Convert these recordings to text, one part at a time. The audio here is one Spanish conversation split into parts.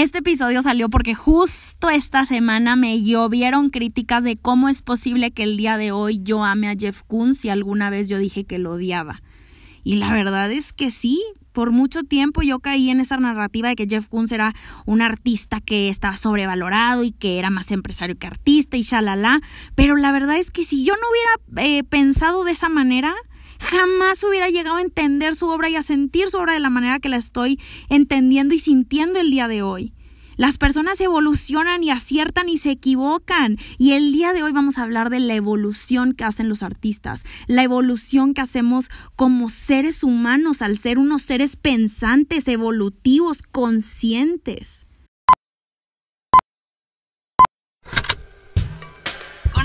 Este episodio salió porque justo esta semana me llovieron críticas de cómo es posible que el día de hoy yo ame a Jeff Koons si alguna vez yo dije que lo odiaba. Y la verdad es que sí, por mucho tiempo yo caí en esa narrativa de que Jeff Koons era un artista que estaba sobrevalorado y que era más empresario que artista y shalala. Pero la verdad es que si yo no hubiera eh, pensado de esa manera, jamás hubiera llegado a entender su obra y a sentir su obra de la manera que la estoy entendiendo y sintiendo el día de hoy. Las personas evolucionan y aciertan y se equivocan. Y el día de hoy vamos a hablar de la evolución que hacen los artistas, la evolución que hacemos como seres humanos al ser unos seres pensantes, evolutivos, conscientes.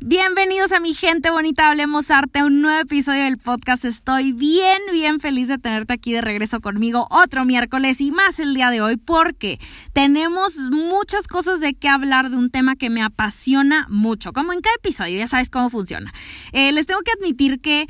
Bienvenidos a mi gente bonita, hablemos arte, un nuevo episodio del podcast. Estoy bien, bien feliz de tenerte aquí de regreso conmigo otro miércoles y más el día de hoy porque tenemos muchas cosas de qué hablar de un tema que me apasiona mucho, como en cada episodio, ya sabes cómo funciona. Eh, les tengo que admitir que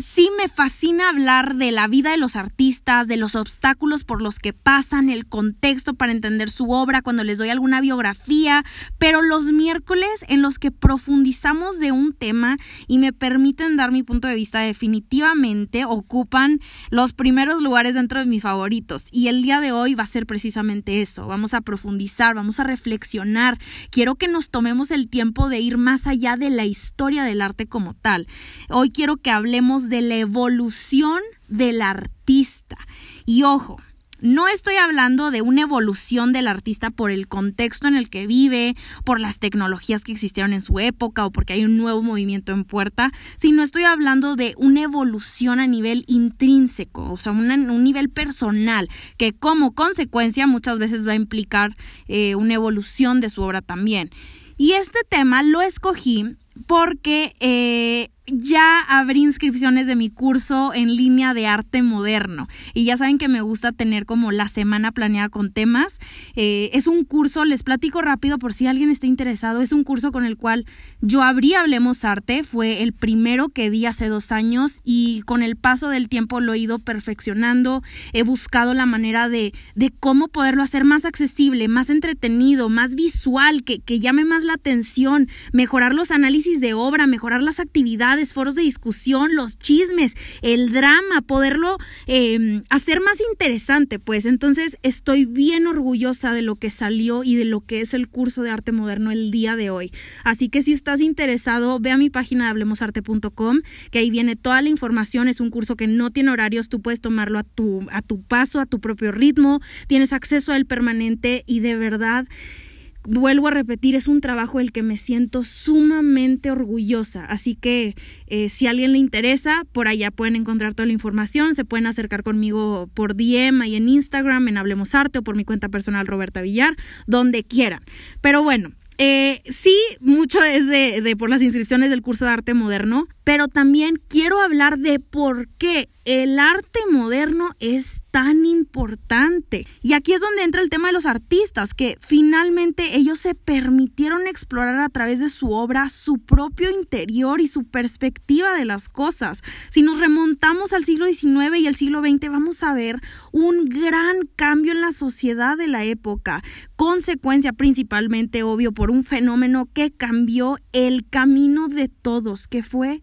Sí me fascina hablar de la vida de los artistas, de los obstáculos por los que pasan, el contexto para entender su obra cuando les doy alguna biografía, pero los miércoles en los que profundizamos de un tema y me permiten dar mi punto de vista definitivamente ocupan los primeros lugares dentro de mis favoritos. Y el día de hoy va a ser precisamente eso, vamos a profundizar, vamos a reflexionar, quiero que nos tomemos el tiempo de ir más allá de la historia del arte como tal. Hoy quiero que hablemos de la evolución del artista. Y ojo, no estoy hablando de una evolución del artista por el contexto en el que vive, por las tecnologías que existieron en su época o porque hay un nuevo movimiento en puerta, sino estoy hablando de una evolución a nivel intrínseco, o sea, un nivel personal, que como consecuencia muchas veces va a implicar eh, una evolución de su obra también. Y este tema lo escogí porque eh, ya abrí inscripciones de mi curso en línea de arte moderno. Y ya saben que me gusta tener como la semana planeada con temas. Eh, es un curso, les platico rápido por si alguien está interesado, es un curso con el cual yo abrí Hablemos Arte, fue el primero que di hace dos años y con el paso del tiempo lo he ido perfeccionando, he buscado la manera de, de cómo poderlo hacer más accesible, más entretenido, más visual, que, que llame más la atención, mejorar los análisis de obra, mejorar las actividades, foros de discusión, los chismes, el drama, poderlo em, hacer más interesante, pues. Entonces estoy bien orgullosa de lo que salió y de lo que es el curso de arte moderno el día de hoy. Así que si estás interesado, ve a mi página de hablemosarte.com, que ahí viene toda la información, es un curso que no tiene horarios, tú puedes tomarlo a tu, a tu paso, a tu propio ritmo, tienes acceso a él permanente y de verdad vuelvo a repetir, es un trabajo del que me siento sumamente orgullosa. Así que eh, si a alguien le interesa, por allá pueden encontrar toda la información. Se pueden acercar conmigo por DM y en Instagram, en Hablemos Arte o por mi cuenta personal Roberta Villar, donde quieran. Pero bueno, eh, sí, mucho es de, de, por las inscripciones del curso de arte moderno, pero también quiero hablar de por qué el arte moderno es tan importante. Y aquí es donde entra el tema de los artistas, que finalmente ellos se permitieron explorar a través de su obra su propio interior y su perspectiva de las cosas. Si nos remontamos al siglo XIX y el siglo XX, vamos a ver un gran cambio en la sociedad de la época, consecuencia principalmente, obvio, por un fenómeno que cambió el camino de todos, que fue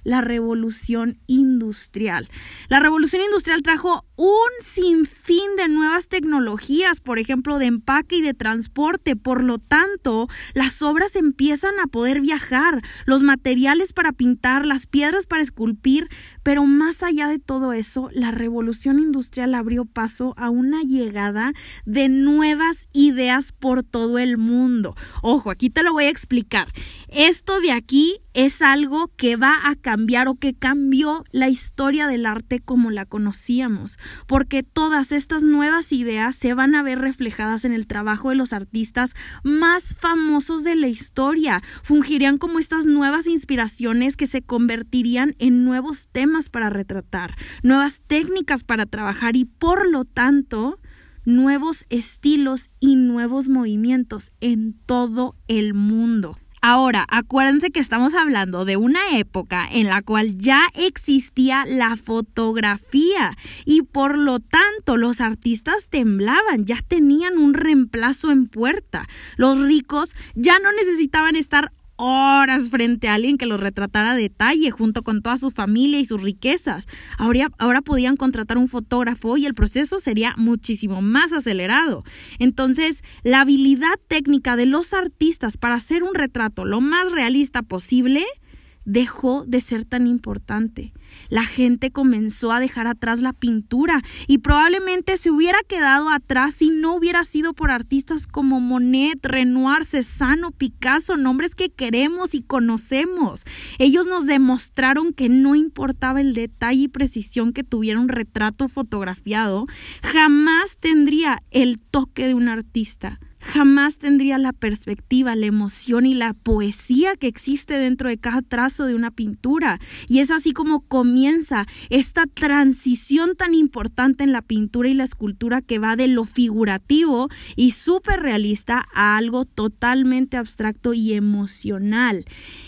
la revolución industrial. La revolución industrial trajo un sinfín de nuevas tecnologías, por ejemplo, de empaque y de transporte. Por lo tanto, las obras empiezan a poder viajar, los materiales para pintar, las piedras para esculpir, pero más allá de todo eso, la revolución industrial abrió paso a una llegada de nuevas ideas por todo el mundo. Ojo, aquí te lo voy a explicar. Esto de aquí es algo que va a cambiar o que cambió la historia del arte como la conocíamos, porque todas estas nuevas ideas se van a ver reflejadas en el trabajo de los artistas más famosos de la historia, fungirían como estas nuevas inspiraciones que se convertirían en nuevos temas para retratar, nuevas técnicas para trabajar y por lo tanto nuevos estilos y nuevos movimientos en todo el mundo. Ahora, acuérdense que estamos hablando de una época en la cual ya existía la fotografía y por lo tanto los artistas temblaban, ya tenían un reemplazo en puerta. Los ricos ya no necesitaban estar horas frente a alguien que los retratara a detalle junto con toda su familia y sus riquezas. Ahora, ahora podían contratar un fotógrafo y el proceso sería muchísimo más acelerado. Entonces, la habilidad técnica de los artistas para hacer un retrato lo más realista posible dejó de ser tan importante. La gente comenzó a dejar atrás la pintura y probablemente se hubiera quedado atrás si no hubiera sido por artistas como Monet, Renoir, Cézanne, Picasso, nombres que queremos y conocemos. Ellos nos demostraron que no importaba el detalle y precisión que tuviera un retrato fotografiado, jamás tendría el toque de un artista jamás tendría la perspectiva, la emoción y la poesía que existe dentro de cada trazo de una pintura. Y es así como comienza esta transición tan importante en la pintura y la escultura que va de lo figurativo y súper realista a algo totalmente abstracto y emocional.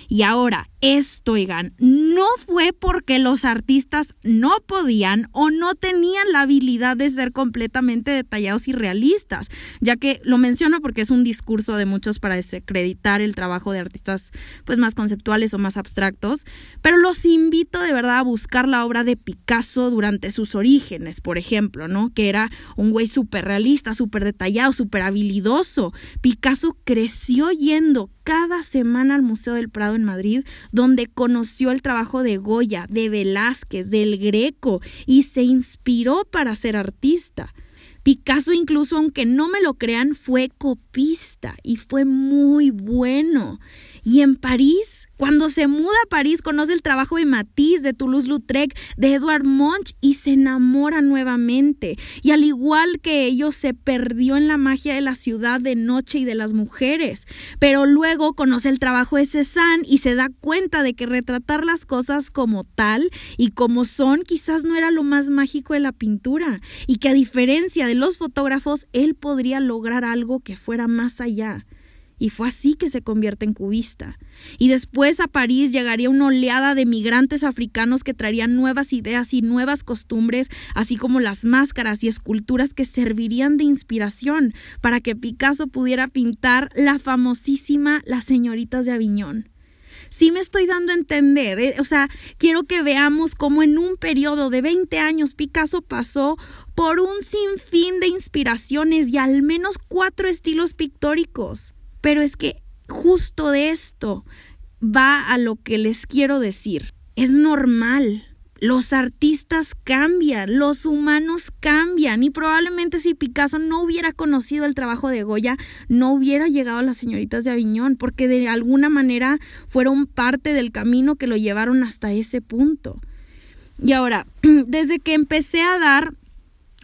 Y ahora, esto, oigan, no fue porque los artistas no podían o no tenían la habilidad de ser completamente detallados y realistas, ya que lo menciono porque es un discurso de muchos para desacreditar el trabajo de artistas pues más conceptuales o más abstractos, pero los invito de verdad a buscar la obra de Picasso durante sus orígenes, por ejemplo, ¿no? Que era un güey súper realista, súper detallado, súper habilidoso. Picasso creció yendo cada semana al Museo del Prado en Madrid, donde conoció el trabajo de Goya, de Velázquez, del Greco y se inspiró para ser artista. Picasso incluso, aunque no me lo crean, fue copista y fue muy bueno. Y en París, cuando se muda a París, conoce el trabajo de Matisse, de Toulouse-Lautrec, de Edouard Munch y se enamora nuevamente. Y al igual que ellos, se perdió en la magia de la ciudad de noche y de las mujeres. Pero luego conoce el trabajo de Cézanne y se da cuenta de que retratar las cosas como tal y como son quizás no era lo más mágico de la pintura y que a diferencia de los fotógrafos, él podría lograr algo que fuera más allá. Y fue así que se convierte en cubista. Y después a París llegaría una oleada de migrantes africanos que traerían nuevas ideas y nuevas costumbres, así como las máscaras y esculturas que servirían de inspiración para que Picasso pudiera pintar la famosísima Las señoritas de Aviñón sí me estoy dando a entender. ¿eh? O sea, quiero que veamos cómo en un periodo de 20 años Picasso pasó por un sinfín de inspiraciones y al menos cuatro estilos pictóricos. Pero es que justo de esto va a lo que les quiero decir. Es normal. Los artistas cambian, los humanos cambian y probablemente si Picasso no hubiera conocido el trabajo de Goya, no hubiera llegado a las señoritas de Aviñón, porque de alguna manera fueron parte del camino que lo llevaron hasta ese punto. Y ahora, desde que empecé a dar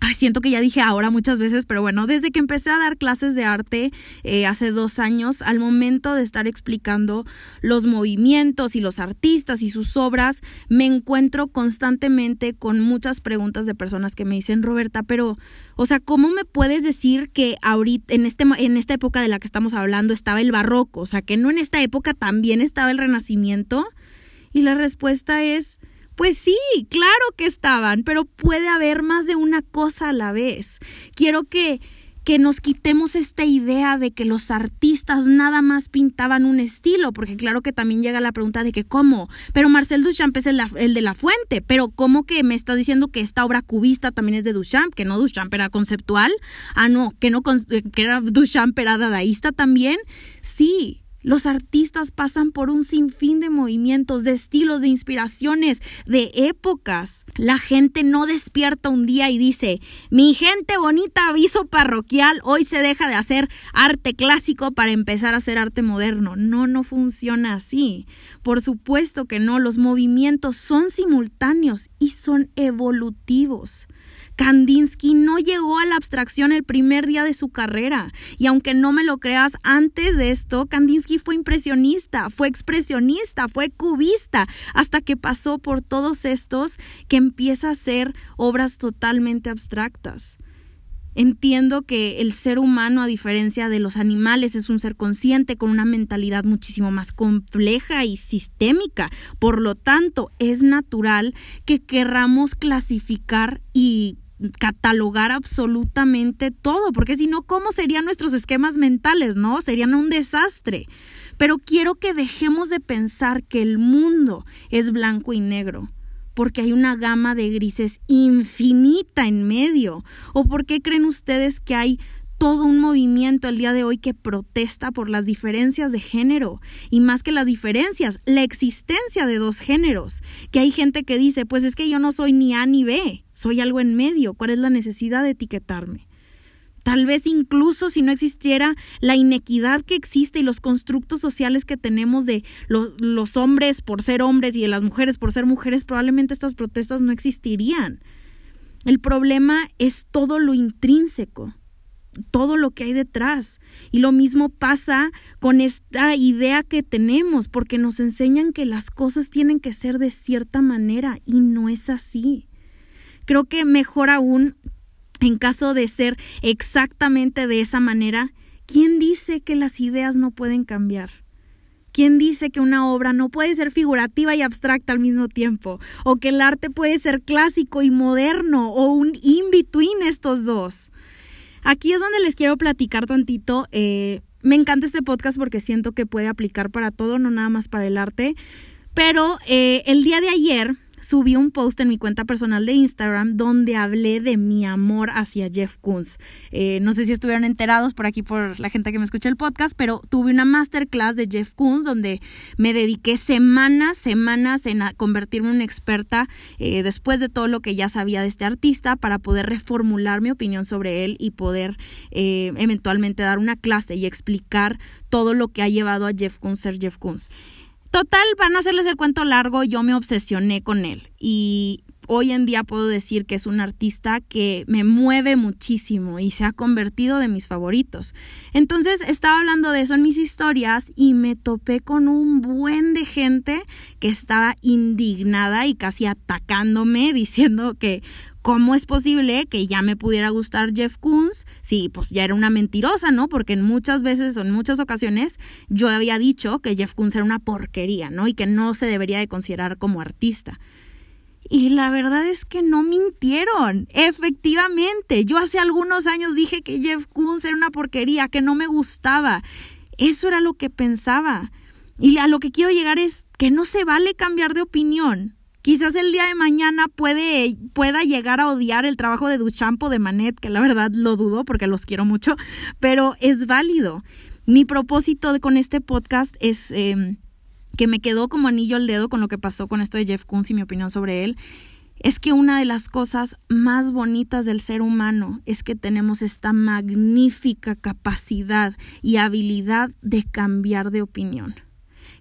Ay, siento que ya dije ahora muchas veces, pero bueno, desde que empecé a dar clases de arte eh, hace dos años, al momento de estar explicando los movimientos y los artistas y sus obras, me encuentro constantemente con muchas preguntas de personas que me dicen, Roberta, pero, o sea, ¿cómo me puedes decir que ahorita, en, este, en esta época de la que estamos hablando, estaba el barroco? O sea, que no en esta época también estaba el renacimiento. Y la respuesta es, pues sí, claro que estaban, pero puede haber más de una cosa a la vez. Quiero que que nos quitemos esta idea de que los artistas nada más pintaban un estilo, porque claro que también llega la pregunta de que cómo, pero Marcel Duchamp es el, de la fuente, pero ¿cómo que me estás diciendo que esta obra cubista también es de Duchamp, que no Duchamp era conceptual? Ah, no, que no que era Duchamp era dadaísta también. Sí, los artistas pasan por un sinfín de movimientos, de estilos, de inspiraciones, de épocas. La gente no despierta un día y dice, mi gente bonita, aviso parroquial, hoy se deja de hacer arte clásico para empezar a hacer arte moderno. No, no funciona así. Por supuesto que no, los movimientos son simultáneos y son evolutivos. Kandinsky no llegó a la abstracción el primer día de su carrera. Y aunque no me lo creas, antes de esto, Kandinsky fue impresionista, fue expresionista, fue cubista, hasta que pasó por todos estos que empieza a ser obras totalmente abstractas. Entiendo que el ser humano, a diferencia de los animales, es un ser consciente con una mentalidad muchísimo más compleja y sistémica. Por lo tanto, es natural que querramos clasificar y catalogar absolutamente todo, porque si no, ¿cómo serían nuestros esquemas mentales, no? Serían un desastre. Pero quiero que dejemos de pensar que el mundo es blanco y negro porque hay una gama de grises infinita en medio? ¿O por qué creen ustedes que hay todo un movimiento el día de hoy que protesta por las diferencias de género y más que las diferencias, la existencia de dos géneros, que hay gente que dice, pues es que yo no soy ni A ni B, soy algo en medio, ¿cuál es la necesidad de etiquetarme? Tal vez incluso si no existiera la inequidad que existe y los constructos sociales que tenemos de los hombres por ser hombres y de las mujeres por ser mujeres, probablemente estas protestas no existirían. El problema es todo lo intrínseco, todo lo que hay detrás. Y lo mismo pasa con esta idea que tenemos, porque nos enseñan que las cosas tienen que ser de cierta manera y no es así. Creo que mejor aún en caso de ser exactamente de esa manera, ¿quién dice que las ideas no pueden cambiar? ¿Quién dice que una obra no puede ser figurativa y abstracta al mismo tiempo? ¿O que el arte puede ser clásico y moderno? ¿O un in-between estos dos? Aquí es donde les quiero platicar tantito. Eh, me encanta este podcast porque siento que puede aplicar para todo, no nada más para el arte. Pero eh, el día de ayer subí un post en mi cuenta personal de Instagram donde hablé de mi amor hacia Jeff Koons. Eh, no sé si estuvieron enterados por aquí por la gente que me escucha el podcast, pero tuve una masterclass de Jeff Koons donde me dediqué semanas, semanas en convertirme en una experta eh, después de todo lo que ya sabía de este artista para poder reformular mi opinión sobre él y poder eh, eventualmente dar una clase y explicar todo lo que ha llevado a Jeff Koons ser Jeff Koons. Total, van a hacerles el cuento largo, yo me obsesioné con él y hoy en día puedo decir que es un artista que me mueve muchísimo y se ha convertido de mis favoritos. Entonces estaba hablando de eso en mis historias y me topé con un buen de gente que estaba indignada y casi atacándome diciendo que ¿Cómo es posible que ya me pudiera gustar Jeff Koons? Sí, pues ya era una mentirosa, ¿no? Porque en muchas veces o en muchas ocasiones yo había dicho que Jeff Koons era una porquería, ¿no? Y que no se debería de considerar como artista. Y la verdad es que no mintieron. Efectivamente, yo hace algunos años dije que Jeff Koons era una porquería, que no me gustaba. Eso era lo que pensaba. Y a lo que quiero llegar es que no se vale cambiar de opinión. Quizás el día de mañana puede, pueda llegar a odiar el trabajo de Duchamp o de Manet, que la verdad lo dudo porque los quiero mucho, pero es válido. Mi propósito con este podcast es em, que me quedó como anillo al dedo con lo que pasó con esto de Jeff Koons y mi opinión sobre él. Es que una de las cosas más bonitas del ser humano es que tenemos esta magnífica capacidad y habilidad de cambiar de opinión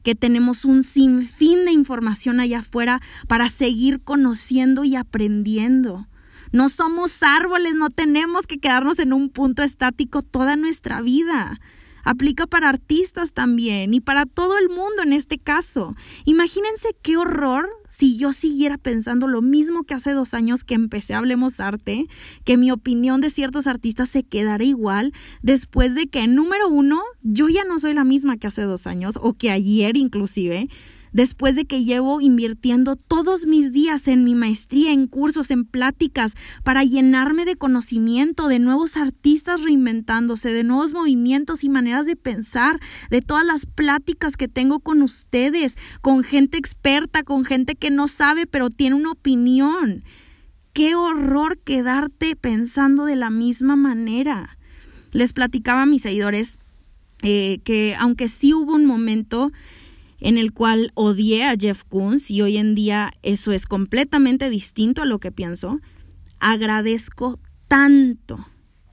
que tenemos un sinfín de información allá afuera para seguir conociendo y aprendiendo. No somos árboles, no tenemos que quedarnos en un punto estático toda nuestra vida aplica para artistas también y para todo el mundo en este caso. Imagínense qué horror si yo siguiera pensando lo mismo que hace dos años que empecé Hablemos Arte, que mi opinión de ciertos artistas se quedara igual después de que, número uno, yo ya no soy la misma que hace dos años o que ayer inclusive después de que llevo invirtiendo todos mis días en mi maestría, en cursos, en pláticas, para llenarme de conocimiento, de nuevos artistas reinventándose, de nuevos movimientos y maneras de pensar, de todas las pláticas que tengo con ustedes, con gente experta, con gente que no sabe pero tiene una opinión. Qué horror quedarte pensando de la misma manera. Les platicaba a mis seguidores eh, que aunque sí hubo un momento en el cual odié a Jeff Koons y hoy en día eso es completamente distinto a lo que pienso, agradezco tanto,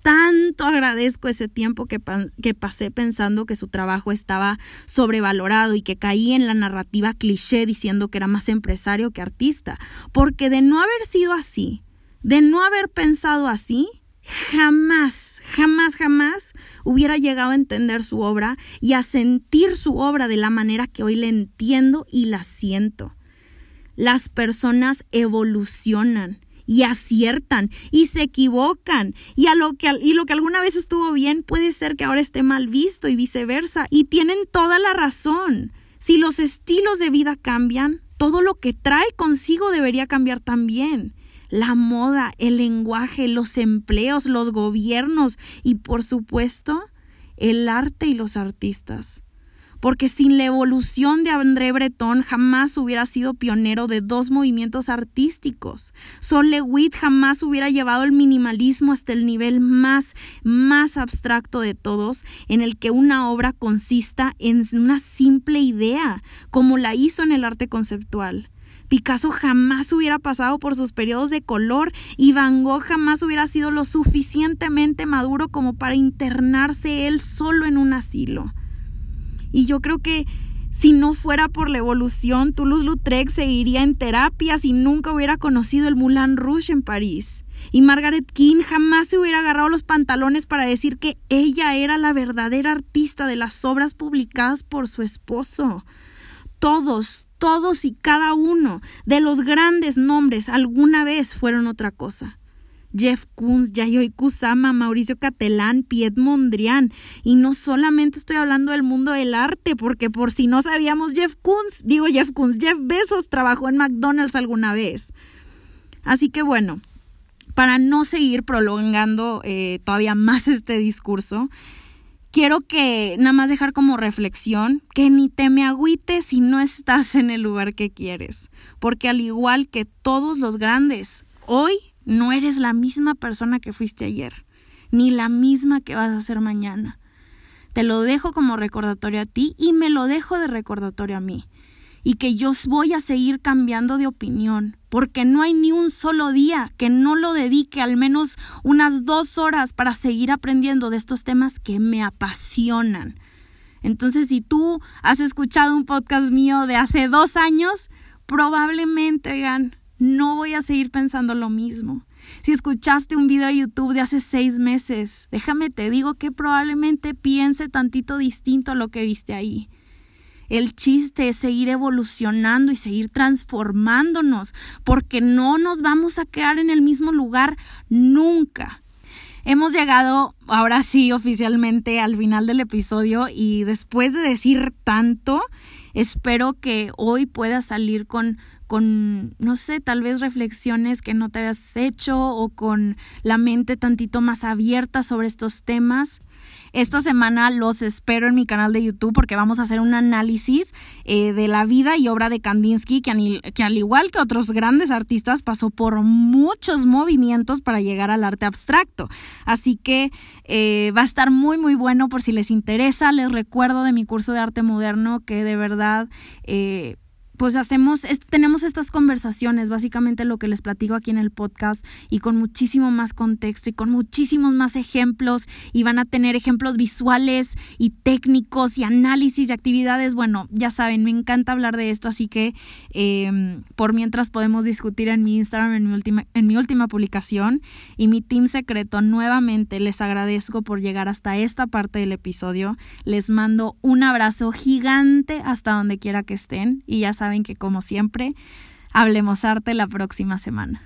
tanto agradezco ese tiempo que, que, pasé pensando que su trabajo estaba sobrevalorado y que caí en la narrativa cliché diciendo que era más empresario que artista, porque de no haber sido así, de no haber pensado así, jamás, jamás, jamás hubiera llegado a entender su obra y a sentir su obra de la manera que hoy la entiendo y la siento. Las personas evolucionan y aciertan y se equivocan y, a lo que, y lo que alguna vez estuvo bien puede ser que ahora esté mal visto y viceversa y tienen toda la razón. Si los estilos de vida cambian, todo lo que trae consigo debería cambiar también. La moda, el lenguaje, los empleos, los gobiernos y por supuesto el arte y los artistas porque sin la evolución de André Breton jamás hubiera sido pionero de dos movimientos artísticos. Sol Lewitt jamás hubiera llevado el minimalismo hasta el nivel más, más abstracto de todos, en el que una obra consista en una simple idea, como la hizo en el arte conceptual. Picasso jamás hubiera pasado por sus periodos de color y Van Gogh jamás hubiera sido lo suficientemente maduro como para internarse él solo en un asilo. Y yo creo que si no fuera por la evolución, Toulouse-Lautrec seguiría en terapias y nunca hubiera conocido el Moulin Rouge en París. Y Margaret King jamás se hubiera agarrado los pantalones para decir que ella era la verdadera artista de las obras publicadas por su esposo. Todos, todos y cada uno de los grandes nombres alguna vez fueron otra cosa. Jeff Koons, Yayoi Kusama, Mauricio Catelán, Piet Mondrian. Y no solamente estoy hablando del mundo del arte, porque por si no sabíamos, Jeff Koons, digo Jeff Koons, Jeff Bezos trabajó en McDonald's alguna vez. Así que bueno, para no seguir prolongando eh, todavía más este discurso, quiero que nada más dejar como reflexión que ni te me agüites si no estás en el lugar que quieres, porque al igual que todos los grandes, hoy no eres la misma persona que fuiste ayer, ni la misma que vas a ser mañana. Te lo dejo como recordatorio a ti y me lo dejo de recordatorio a mí. Y que yo voy a seguir cambiando de opinión, porque no hay ni un solo día que no lo dedique al menos unas dos horas para seguir aprendiendo de estos temas que me apasionan. Entonces, si tú has escuchado un podcast mío de hace dos años, probablemente, oigan, no voy a seguir pensando lo mismo. Si escuchaste un video de YouTube de hace seis meses, déjame te digo que probablemente piense tantito distinto a lo que viste ahí. El chiste es seguir evolucionando y seguir transformándonos, porque no nos vamos a quedar en el mismo lugar nunca. Hemos llegado ahora sí oficialmente al final del episodio y después de decir tanto, espero que hoy puedas salir con con, no sé, tal vez reflexiones que no te habías hecho o con la mente tantito más abierta sobre estos temas. Esta semana los espero en mi canal de YouTube porque vamos a hacer un análisis eh, de la vida y obra de Kandinsky, que, al igual que otros grandes artistas pasó por muchos movimientos para llegar al arte abstracto. Así que eh, va a estar muy muy bueno por si les interesa. Les recuerdo de mi curso de arte moderno que de verdad... Eh, pues hacemos, tenemos estas conversaciones, básicamente lo que les platico aquí en el podcast y con muchísimo más contexto y con muchísimos más ejemplos y van a tener ejemplos visuales y técnicos y análisis de actividades. Bueno, ya saben, me encanta hablar de esto, así que em, por mientras podemos discutir en mi Instagram, en mi, última, en mi última publicación y mi team secreto, nuevamente les agradezco por llegar hasta esta parte del episodio. Les mando un abrazo gigante hasta donde quiera que estén y ya saben saben que como siempre, hablemos arte la próxima semana.